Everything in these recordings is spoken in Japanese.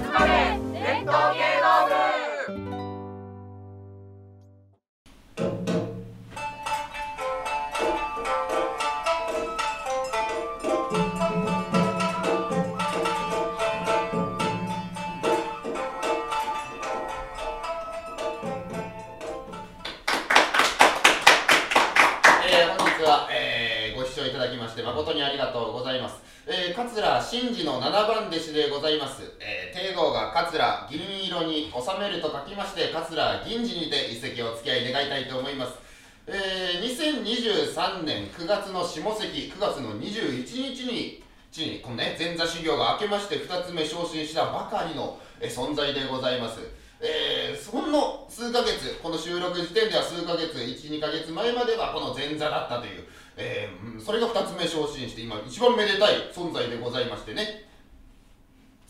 集まれ。ございます。えー、桂真治の七番弟子でございます。えー、帝号が桂銀色に収めると書きまして、桂銀次にて一席お付き合い願いたいと思います。えー、2023年9月の下関、9月の21日に、に、このね、前座修行が明けまして2つ目昇進したばかりの、え存在でございます。えー、ほんの数ヶ月、この収録時点では数ヶ月、1、2ヶ月前まではこの前座だったという、えーそれが2つ目昇進して、今一番めでたい存在でございましてね、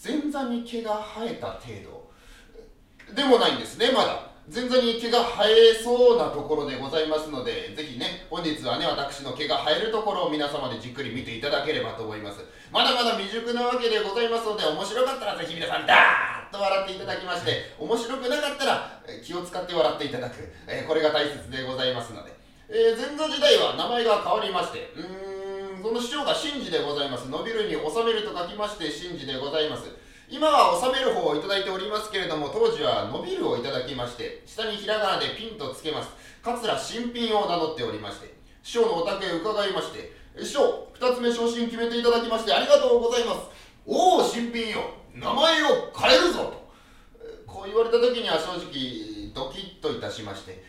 前座に毛が生えた程度でもないんですね、まだ。前座に毛が生えそうなところでございますので、ぜひね、本日はね、私の毛が生えるところを皆様でじっくり見ていただければと思います。まだまだ未熟なわけでございますので、面白かったらぜひ皆さん、ダーッと笑っていただきまして、面白くなかったら気を使って笑っていただく、えーこれが大切でございますので。えー前座時代は名前が変わりまして、うーん、その師匠が真治でございます。伸びるに収めると書きまして、真治でございます。今は収める方をいただいておりますけれども、当時は伸びるをいただきまして、下にひらがなでピンとつけます。桂新品を名乗っておりまして、師匠のお宅へ伺いまして、師匠、二つ目昇進決めていただきましてありがとうございます。おお、新品よ、名前を変えるぞと。こう言われた時には正直、ドキッといたしまして、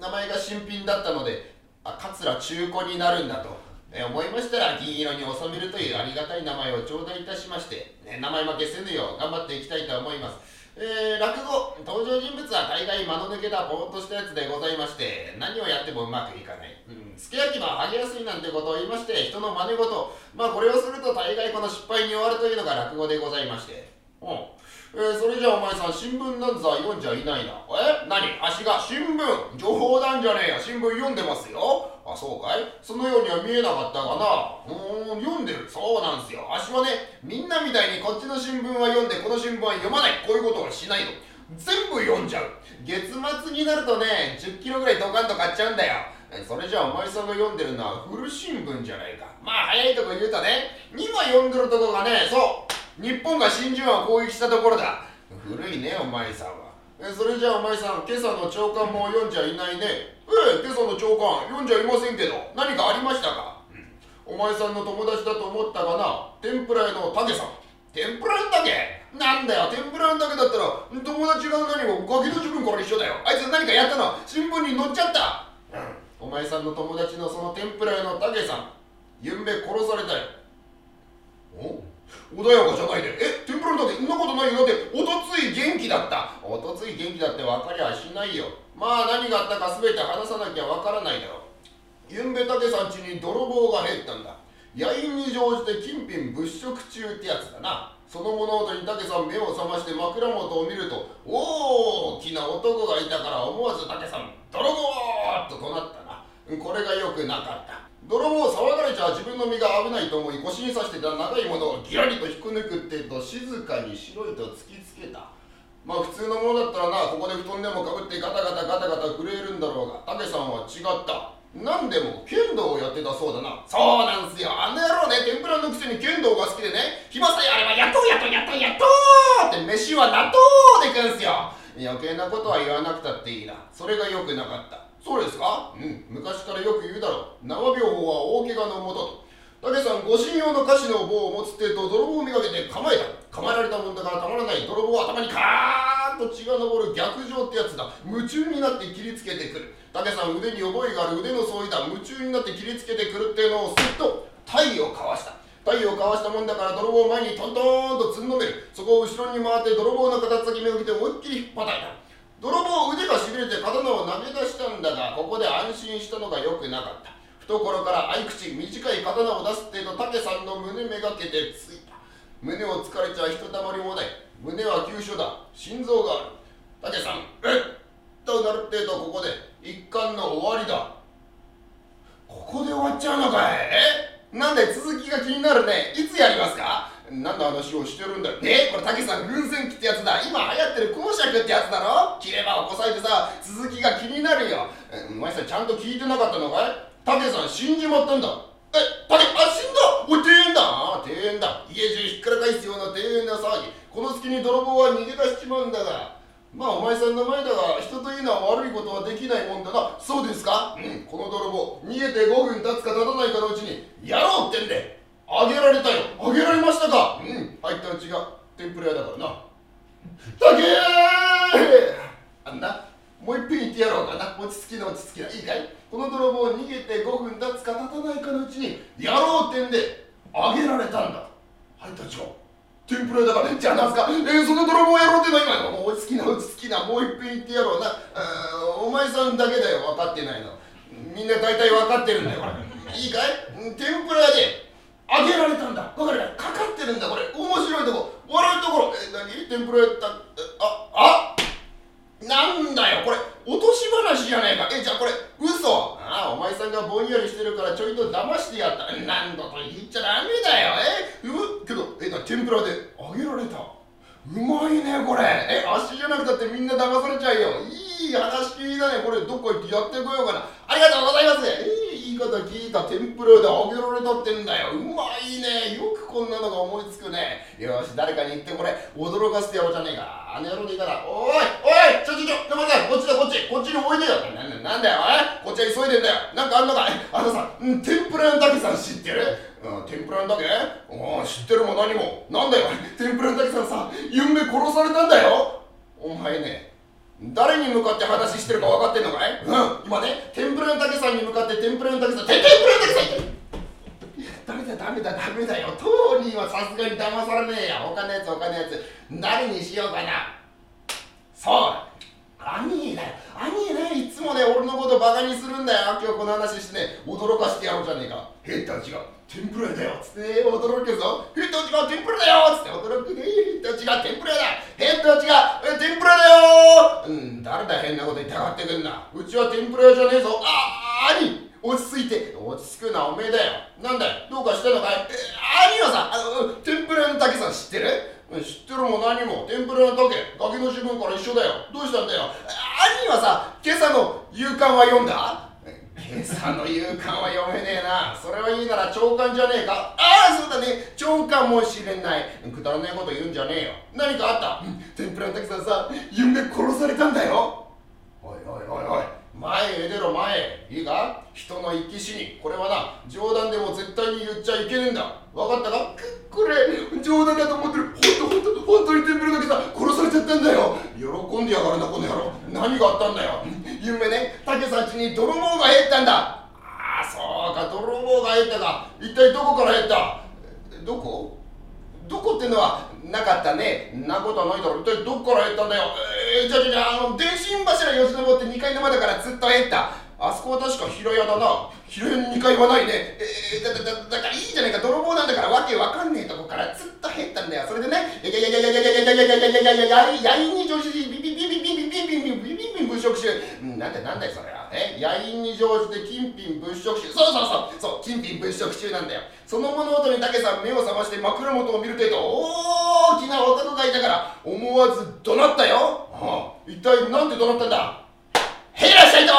名前が新品だったので、あ、桂中古になるんだと、え思いましたら、銀色に収めるというありがたい名前を頂戴いたしまして、ね、名前負けせぬよう頑張っていきたいと思います。えー落語、登場人物は大概間の抜けたぼーっとしたやつでございまして、何をやってもうまくいかない。うん、すき焼きは剥げやすいなんてことを言いまして、人の真似事、まあこれをすると大概この失敗に終わるというのが落語でございまして。うん。えーそれじゃあお前さん新聞なんざ読んじゃいないな。え？何？足が？新聞冗談じゃねえよ。新聞読んでますよ。あ、そうかい？そのようには見えなかったかな。うーん、読んでる。そうなんすよ。足はね、みんなみたいにこっちの新聞は読んで、この新聞は読まない。こういうことはしないの。全部読んじゃう。月末になるとね、10キロぐらいドカンと買っちゃうんだよ。それじゃあお前さんが読んでるのは古新聞じゃないか。まあ早いとこ言うとね、今読んでるとこがね、そう、日本が真珠湾を攻撃したところだ。古いね、お前さんは。えそれじゃあお前さん、今朝の朝刊も読んじゃいないね。ええ、今朝の朝刊読んじゃいませんけど、何かありましたか、うんお前さんの友達だと思ったかな？天ぷら屋の竹さん。天ぷら屋の竹なんだよ、天ぷら屋の竹だったら、友達が何もガキの自分から一緒だよ。あいつ何かやったの？新聞に載っちゃった。うん、お前さんの友達のその天ぷら屋の竹さん、ゆんべ殺されたよ。お穏やかじゃないで。え、天ぷらの竹、そんなことないよ。だって、おとつい元気だった。おとつい元気だって分かりゃしないよ。まあ何があったか全て話さなきゃ分からないだろう。ゆんべ竹さん家に泥棒が入ったんだ。野因に乗じて金品物色中ってやつだな。その物音に竹さん目を覚まして枕元を見ると、大きな男がいたから思わず竹さん、泥棒と怒鳴ったな。これがよくなかった。泥棒騒がれちゃ自分の身が危ないと思い腰に刺してた長いものをギラリと引っこ抜くってと静かに白いと突きつけた。まあ普通のものだったらな、ここで布団でもかぶってガタガタガタガタ震えるんだろうが、竹さんは違った。何でも剣道をやってたそうだな。そうなんすよ。あの野郎ね、天ぷらのくせに剣道が好きでね、暇さえあればやっとうやっとうやっとうやっとうって飯は納豆で食うんすよ。余計なことは言わなくたっていいな。それが良くなかった。そうですか？うん、昔からよく言うだろう。縄病法は大怪我のもとと。竹さん、ご信用の菓子の棒を持つってえと泥棒をめがけて構えた。構えられたもんだからたまらない泥棒は頭にカーッと血が昇る逆上ってやつだ。夢中になって切りつけてくる。竹さん、腕に覚えがある腕の相違だ。夢中になって切りつけてくるっていうのをすっと体をかわした。体をかわしたもんだから泥棒を前にトントーンとつんのめる。そこを後ろに回って泥棒の片先目を見て思いっきり引っ叩いた。泥棒腕がしびれて刀を投げ出したんだがここで安心したのがよくなかった。懐から合口短い刀を出すってえと竹さんの胸めがけてついた。胸を突かれちゃひとたまりもない。胸は急所だ。心臓がある。竹さんえっとなるってとここで一巻の終わりだ。ここで終わっちゃうのかい？え？なんで続きが気になるね。いつやりますか？何の話をしてるんだよ。ねこれたけさん軍船機ってやつだ。今流行ってる公爵ってやつだろ。切ればをこさえてさ続きが気になるよ。お前さちゃんと聞いてなかったのかい？たけさん死んじまったんだ。えたけあ死んだ？おい庭園だ。あ庭園だ。家中ひっから返すような庭園の騒ぎ。この隙に泥棒は逃げ出しちまうんだが。まあお前さんの前だが人というのは悪いことはできないもんだな。そうですか？うんこの泥棒逃げて5分経つか経たないかのうちにやろうってんであげられたよ。あげられましたか。うん。入ったうちが天ぷら屋だからな。たけー。あんな。もう一遍言ってやろうかな。落ち着きな落ち着きな。いいかい。この泥棒逃げて5分経つか経たないかのうちにやろうってんであげられたんだ。入ったうちが天ぷらだからじゃあなんすか。えー、その泥棒やろうっての今もう落ち着きな落ち着きな。もう一遍言ってやろうな。お前さんだけだよ。分かってないの。みんな大体分かってるんだよこれ。いいかい。天ぷらであげられたんだ。分かるかかってるんだこれ。面白いとこ。笑うところ。え何？天ぷらやったああ？なんだよ。これ落とし話じゃねえか。えじゃあこれ嘘。ああお前さんがぼんやりしてるからちょいと騙してやった。何度と言っちゃダメだよ。えうけどえな天ぷらであげられた。うまいねこれ。え足じゃなくたってみんな騙されちゃうよ。いい話聞いたね。これどっか行ってやってこようかな。ありがとうございます。えいいた天ぷらであげられたってんだよ。うまいね。よくこんなのが思いつくね。よし誰かに言ってこれ。驚かせてやろうじゃねえか。あの野郎でいいからおいおいちょちょちょ待ってこっちだこっち。こっちにおいでよ。ななんだよおい。こっちは急いでんだよ。なんかあんのかあのさ、うん、天ぷらのたけさん知ってる？うん、天ぷらのだけお知ってるも何も。なんだよ天ぷらのだけさんさ夢殺されたんだよ。お前ね誰に向かって話してるか分かってんのかい？うん。今ね天ぷらのたけさんに向かって天ぷらのたけさん天ぷらのたけさんダメだダメだダメだよ。当人はさすがに騙されねえや。他のやつ他のやつ。誰にしようかな。そう兄だよ。兄ねいつもね俺のことバカにするんだよ。今日この話してね驚かしてやろうじゃねえか。ヘッダ違う天ぷらだよ。つって驚くぞ。ヘッダ違う天ぷらだよ。つって驚くね。ヘッダ違う天ぷらだ。ヘッダ違う天ぷらだよ。うん誰だ変なこと言ってがってくんな。うちは天ぷら屋じゃねえぞ。あ兄落ち着いて。落ち着くなおめえだよ。なんだよ。どうかしたのかい？え兄はさあの天ぷらの竹さん知ってる？知ってるも何も。天ぷらの竹。ガキの自分から一緒だよ。どうしたんだよ。兄はさ今朝の夕刊は読んだ？今朝の夕刊は読めねえな。それはいいなら長官じゃねえか。ああそうだね。長官もしれない。くだらねえこと言うんじゃねえよ。何かあった？天ぷらの竹さんさ夢殺されたんだよ。おいおいおいおい。前へ出ろ前。へいいか？人の生き死に。これはな冗談でも絶対に言っちゃいけねえんだ。分かったかこれ冗談だと思ってる本当本当本当に天ぷらだけさ殺されちゃったんだよ喜んでやがるなこの野郎何があったんだよ夢ね竹さん家に泥棒が入ったんだああそうか泥棒が入ったか一体どこから入ったどこどこってのはなかったねんなことはないだろ一体どこから入ったんだよえー、じゃじゃじゃあの電信柱よじ登って2階の窓からずっと入ったあそこは確か平屋だ。な平屋に2階はないねえー、だだだだからいいじゃないか。泥棒なんだから。わけわかんねえとこからずっと入ったんだよ。それでねいやいやいやいやいやいやいやいやいやいやいやいやいやいに乗じビビビビビビビビビビビビ物色集なんだなんだよそれはえ野因に乗じて金品物色集そうそうそうそう金品物色集なんだよその物音に武さん目を覚まして枕元を見る程度大きな男がいたから思わず怒鳴ったよ、はあ、一体なんで怒鳴ったんだへいらっしゃいと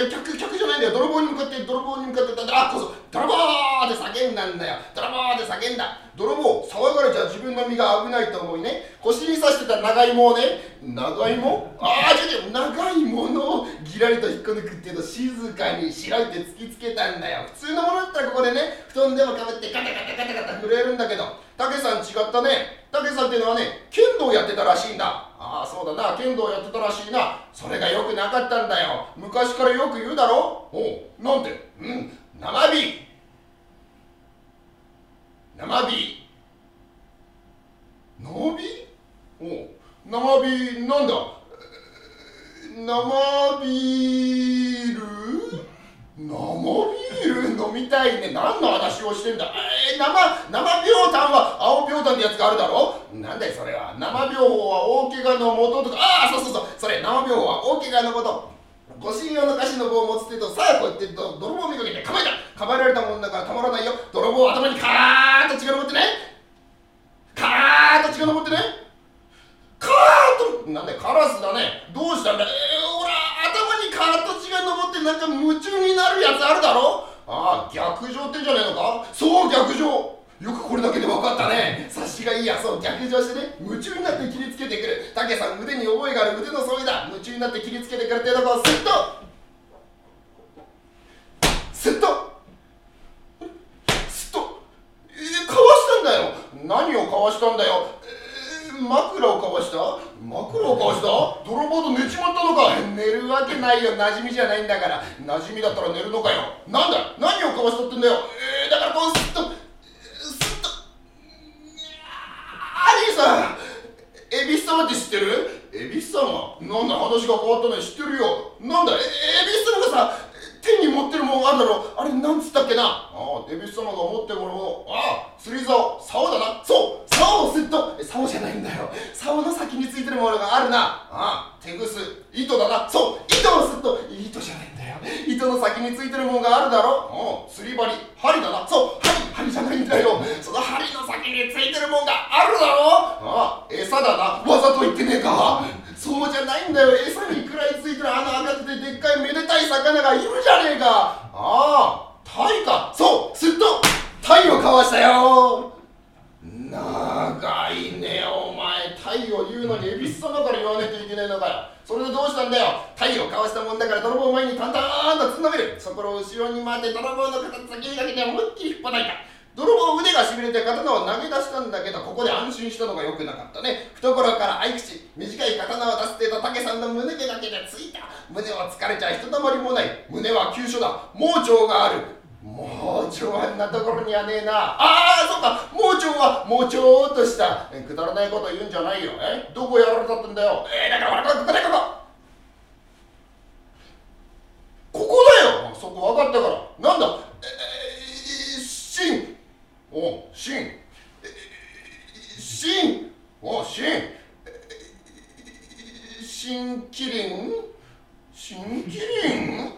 あ違う違うじゃ客客じゃないんだよ。泥棒に向かって泥棒に向かってだあこそ泥棒って叫んだんだよ。泥棒って叫んだ。泥棒騒がれちゃ自分の身が危ないと思いね。腰に刺してた長芋をね長芋？ああ違う違う。長いものをギラリと引っこ抜くっていうと静かに白いって突きつけたんだよ。普通のものだったらここでね布団でもかぶってガタガタガタガタ震えるんだけど。たけさん違ったね。たけさんっていうのはね剣道やってたらしいんだ。あそうだな。剣道やってたらしいな。それがよくなかったんだよ。昔からよく言うだろ？おうなんて？うん。生火。生火。生火？おう生火なんだ？生ビール。生ビール飲みたいね。何の話をしてんだ。えー、生生病炭は青病炭ってやつがあるだろ？なんだよそれは。生病法は大怪我の元ととか。ああそうそうそう。それ生病法は大怪我のこと。護身用の菓子の棒を持つってとさあこうやって泥棒を見かけて構えた。構えられたもんだからたまらないよ。泥棒頭にカーッと血が上ってね。カーッと血が上ってね。カーッとなんだよカラスだね。どうしたんだ？えー、形が登ってなんか夢中になるやつあるだろ？ああ逆上ってんじゃねえのか？そう逆上。よくこれだけで分かったね。察しがいいや。そう逆上してね。夢中になって切りつけてくる。武さん腕に覚えがある。腕の添いだ。夢中になって切りつけてくるっていうとこスッとスッとスッとえー、かわしたんだよ何をかわしたんだよ、えー、枕をかわした枕をかわした泥棒と寝ちまったのか寝るわけないよ馴染みじゃないんだから。馴染みだったら寝るのかよ。なんだ？何をかわしたってんだよ。えー、だからこうスッとスッと。アリーさん。恵比寿様って知ってる？恵比寿様？なんだ話が変わったね知ってるよ。なんだ？え恵比寿様がさ手に持ってるもんあるだろあれなんつったっけな？ああ恵比寿様が持ってるもの。ああ釣り竿竿だなそう竿をすっと竿じゃないんだよ竿の先についてるものがあるなああ手ぐす糸だなそう糸をすっと糸じゃないんだよ糸の先についてるもの釣り針針だな。そう針針じゃないんだよ。その針の先についてるもんがあるだろ。ああ餌だな。わざと言ってねえか。そうじゃないんだよ。餌に食らいついてるあの赤くてでっかいめでたい魚がいるじゃねえかああタイかそうすっとタイをかわしたよ長いねお前タイを言うのに恵比寿様から言わねえといけないのかよそれでどうしたんだよタイをかわしたもんだから泥棒前に淡々とつんのめる。そこを後ろに回って泥棒の肩先にかけて思いっきり引っ叩いた。泥棒腕がしびれて刀を投げ出したんだけどここで安心したのが良くなかったね。懐から合い口短い刀を出す程度竹さんの胸毛だけでついた。胸を疲れちゃひとたまりもない。胸は急所だ。盲腸がある。盲腸はんなところにはねえな。ああそうか。盲腸はもうちょっとした。くだらないこと言うんじゃないよ。えどこやられたってんだよ。えー、だからここだここここだよそこ分かったから。なんだえー、しんおしんえーしんおしんえーしんきりんしんきりん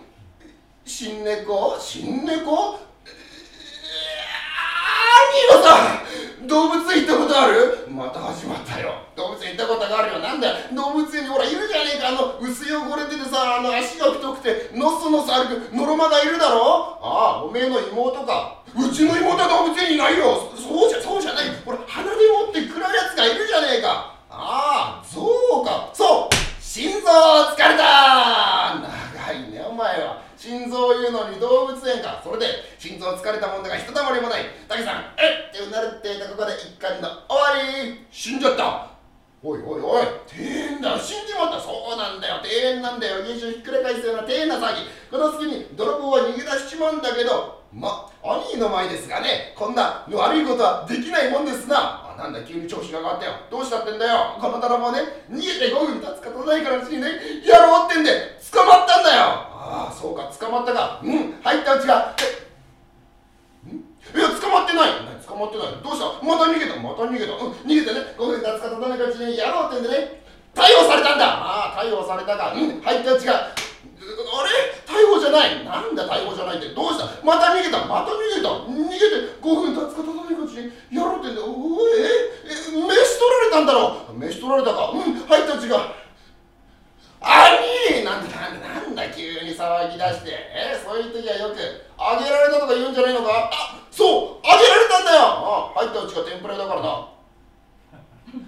新猫新猫兄のさん動物園行ったことあるまた始まったよ動物園行ったことがあるよなんだよ動物園にほらいるじゃねえか。あの薄汚れててさあの足が太くてのっそのっそ歩くのろまがいるだろ？ああおめえの妹か。うちの妹は動物園にないよ。そうじゃそうじゃない。ほら鼻で持って食らうやつがいるじゃねえか。ああ象か。そう心臓疲れた長いねお前は。心臓を言うのに動物園か。それで心臓疲れたもんだがひとたまりもない。竹さんえっってうなるってとここで一巻の終わり。死んじゃった。おいおいおい庭園だ死んじまった。そうなんだよ。庭園なんだよ。家中ひっくり返すような庭園な騒ぎ。この隙に泥棒は逃げ出しちまうんだけどま兄の前ですがねこんな悪いことはできないもんですな。あなんだ急に調子が上がったよ。どうしたってんだよ。この泥棒ね逃げて5分経つか経たないからうちにねやろうってんで捕まったんだよ。ああそうか捕まったか。うん入ったうちが。えいや捕まってない。捕まってない。どうした？また逃げた。また逃げた。うん。逃げてね。5分経つか経たないかちにやろうってんでね。逮捕されたんだ。ああ逮捕されたか。うん。入ったうちがあれ？逮捕じゃない。なんだ逮捕じゃないって。どうした？また逃げた。また逃げた。逃げて5分経つか経たないかちにやろうってんで。おえ？え？飯取られたんだろう。飯取られたか。うん。入ったうちが兄なんだなんだなんだ急に騒ぎ出して。えそういう時はよくあげられたとか言うんじゃないのか？あそうあげられたんだよ！あ入ったうちが天ぷらだからな。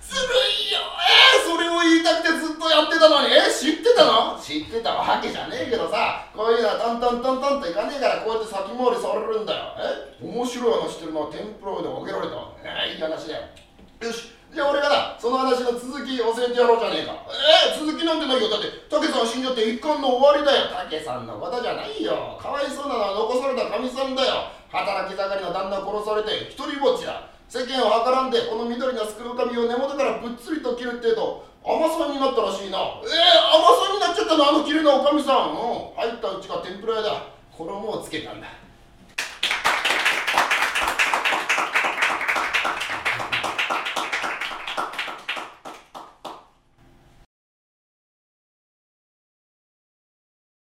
ずるいよ！えー、それを言いたくてずっとやってたのに。えー、知ってたの？知ってたわけじゃねえけどさ。こういうのはトントントントンといかねえからこうやって先回りされるんだよ。え面白い話してるのは天ぷらであげられた。えー、いい話だよの続き教えてやろうじゃねえか。えー、続きなんてないよ。だって武さん死んじゃって一巻の終わりだよ。武さんのことじゃないよ。かわいそうなのは残されたかみさんだよ。働き盛りの旦那殺されて一人ぼっちだ。世間を計らんでこの緑のスクル髪を根元からぶっつりと切るってえと甘さになったらしいな。えー、甘さになっちゃったのあの綺麗なおかみさん。うん入ったうちが天ぷら屋だ。衣をつけたんだ。